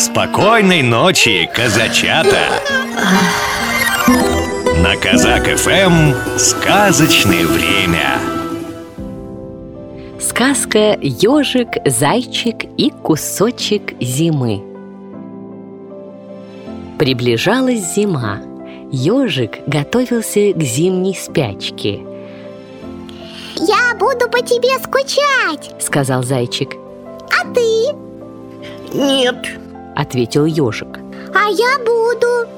Спокойной ночи, казачата! На Казак ФМ сказочное время. Сказка «Ежик, зайчик и кусочек зимы». Приближалась зима. Ежик готовился к зимней спячке. Я буду по тебе скучать, сказал зайчик. А ты? Нет, ответил ежик. А я буду,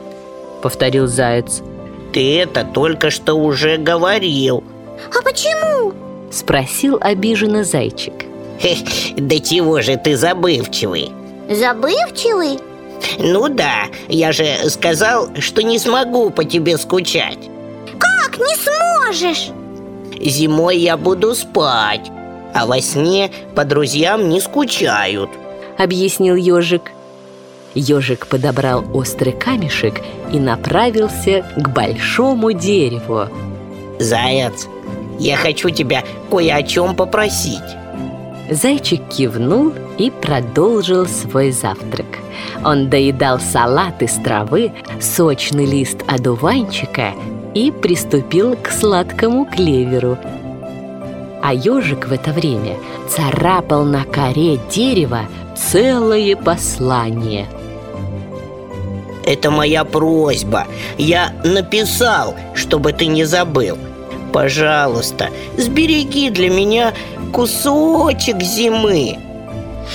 повторил заяц. Ты это только что уже говорил. А почему? Спросил обиженно зайчик. Да чего же ты забывчивый? Забывчивый? Ну да, я же сказал, что не смогу по тебе скучать Как не сможешь? Зимой я буду спать, а во сне по друзьям не скучают Объяснил ежик Ежик подобрал острый камешек и направился к большому дереву Заяц, я хочу тебя кое о чем попросить Зайчик кивнул и продолжил свой завтрак. Он доедал салат из травы, сочный лист одуванчика и приступил к сладкому клеверу. А ежик в это время царапал на коре дерева целое послание. Это моя просьба. Я написал, чтобы ты не забыл. Пожалуйста, сбереги для меня кусочек зимы.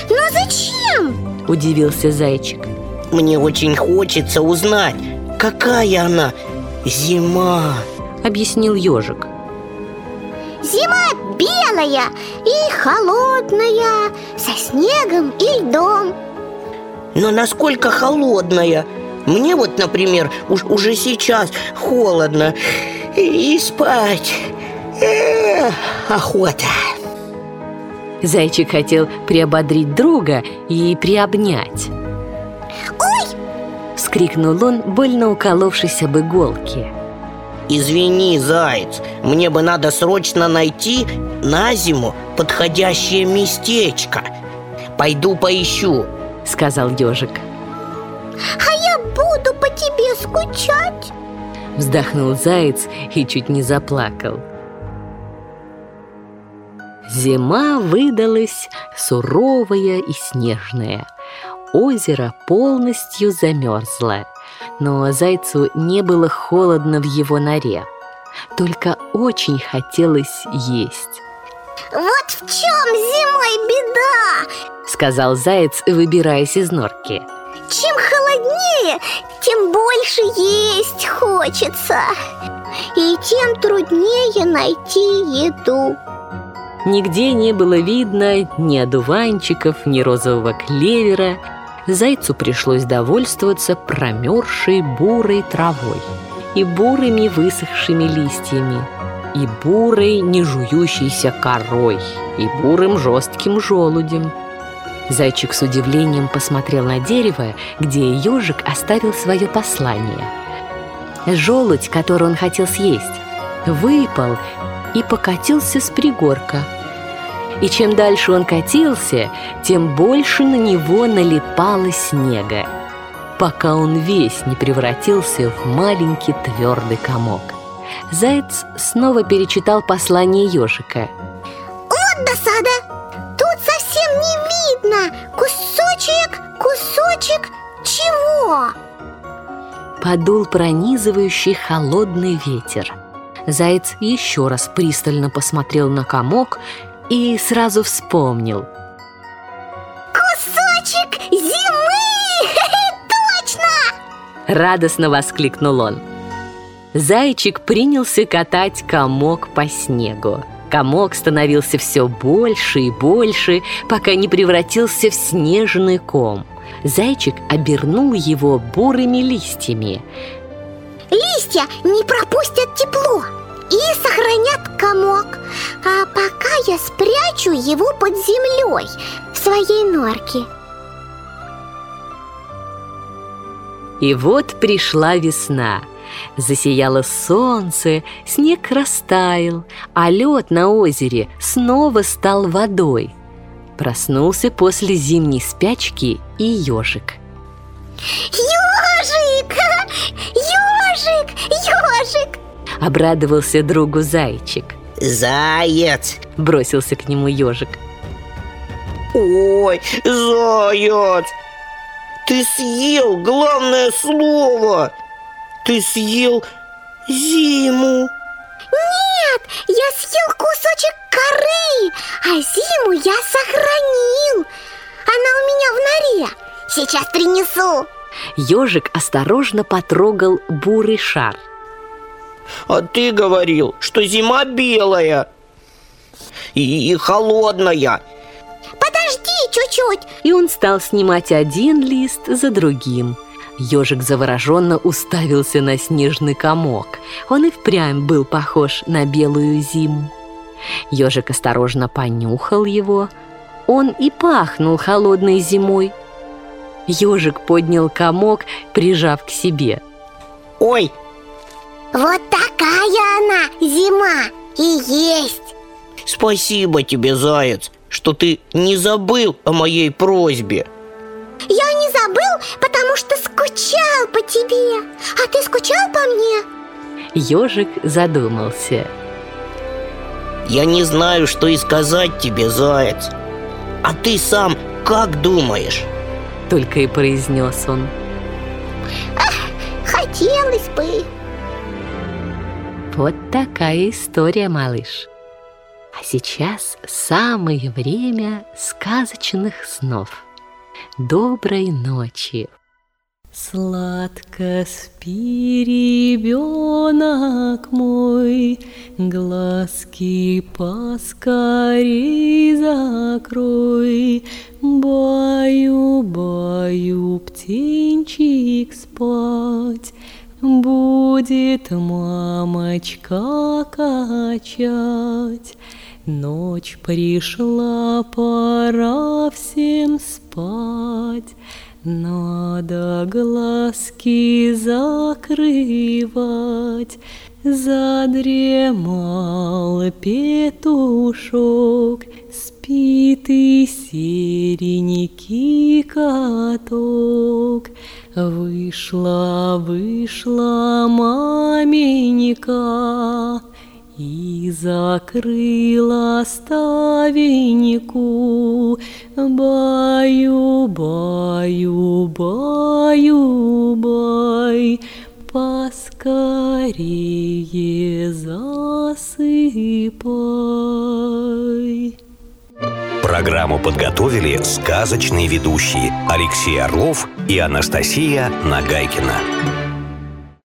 Но зачем? Удивился зайчик. Мне очень хочется узнать, какая она зима. Объяснил ежик. Зима белая и холодная, со снегом и льдом. Но насколько холодная? Мне вот, например, уж уже сейчас холодно и спать Эх, охота. Зайчик хотел приободрить друга и приобнять. «Ой!» — вскрикнул он, больно уколовшись об иголке. Извини, заяц, мне бы надо срочно найти на зиму подходящее местечко. Пойду поищу, сказал ежик. Скучать. Вздохнул заяц и чуть не заплакал. Зима выдалась суровая и снежная. Озеро полностью замерзло, но зайцу не было холодно в его норе. Только очень хотелось есть. Вот в чем зимой беда, сказал заяц, выбираясь из норки. Чем холоднее, тем больше есть хочется И тем труднее найти еду. Нигде не было видно ни одуванчиков, ни розового клевера. Зайцу пришлось довольствоваться промерзшей бурой травой И бурыми высохшими листьями И бурой нежующейся корой И бурым жестким желудем Зайчик с удивлением посмотрел на дерево, где ежик оставил свое послание. Желудь, который он хотел съесть, выпал и покатился с пригорка. И чем дальше он катился, тем больше на него налипало снега, пока он весь не превратился в маленький твердый комок. Заяц снова перечитал послание ежика. «Вот досада! Видно! Кусочек, кусочек чего?» Подул пронизывающий холодный ветер. Заяц еще раз пристально посмотрел на комок и сразу вспомнил. «Кусочек зимы! Точно!» Радостно воскликнул он. Зайчик принялся катать комок по снегу. Комок становился все больше и больше, пока не превратился в снежный ком. Зайчик обернул его бурыми листьями. Листья не пропустят тепло и сохранят комок А пока я спрячу его под землей в своей норке И вот пришла весна – Засияло солнце, снег растаял, а лед на озере снова стал водой. Проснулся после зимней спячки и ежик. Ежик! Ежик! Ежик! Обрадовался другу зайчик. Заяц! Бросился к нему ежик. Ой, заяц! Ты съел главное слово! Ты съел зиму! Нет, я съел кусочек коры, а зиму я сохранил. Она у меня в норе, сейчас принесу. Ежик осторожно потрогал бурый шар. А ты говорил, что зима белая и, и холодная Чуть-чуть. И он стал снимать один лист за другим. Ежик завороженно уставился на снежный комок. Он и впрямь был похож на белую зиму. Ежик осторожно понюхал его. Он и пахнул холодной зимой. Ежик поднял комок, прижав к себе. Ой, Вот такая она, зима, и есть. Спасибо тебе, заяц, что ты не забыл о моей просьбе. Я не забыл, потому что скучал по тебе. А ты скучал по мне? Ежик задумался. Я не знаю, что и сказать тебе, заяц. А ты сам как думаешь? Только и произнес он. Хотелось бы. Вот такая история, малыш сейчас самое время сказочных снов. Доброй ночи. Сладко спи, ребенок мой, Глазки поскорей закрой, Баю, баю, птенчик спать, Будет мамочка качать. Ночь пришла, пора всем спать. Надо глазки закрывать, Задремал петушок, Спит и серенький каток. Вышла, вышла маменька, и закрыла ставеньку Баю, баю, баю, бай Поскорее засыпай Программу подготовили сказочные ведущие Алексей Орлов и Анастасия Нагайкина.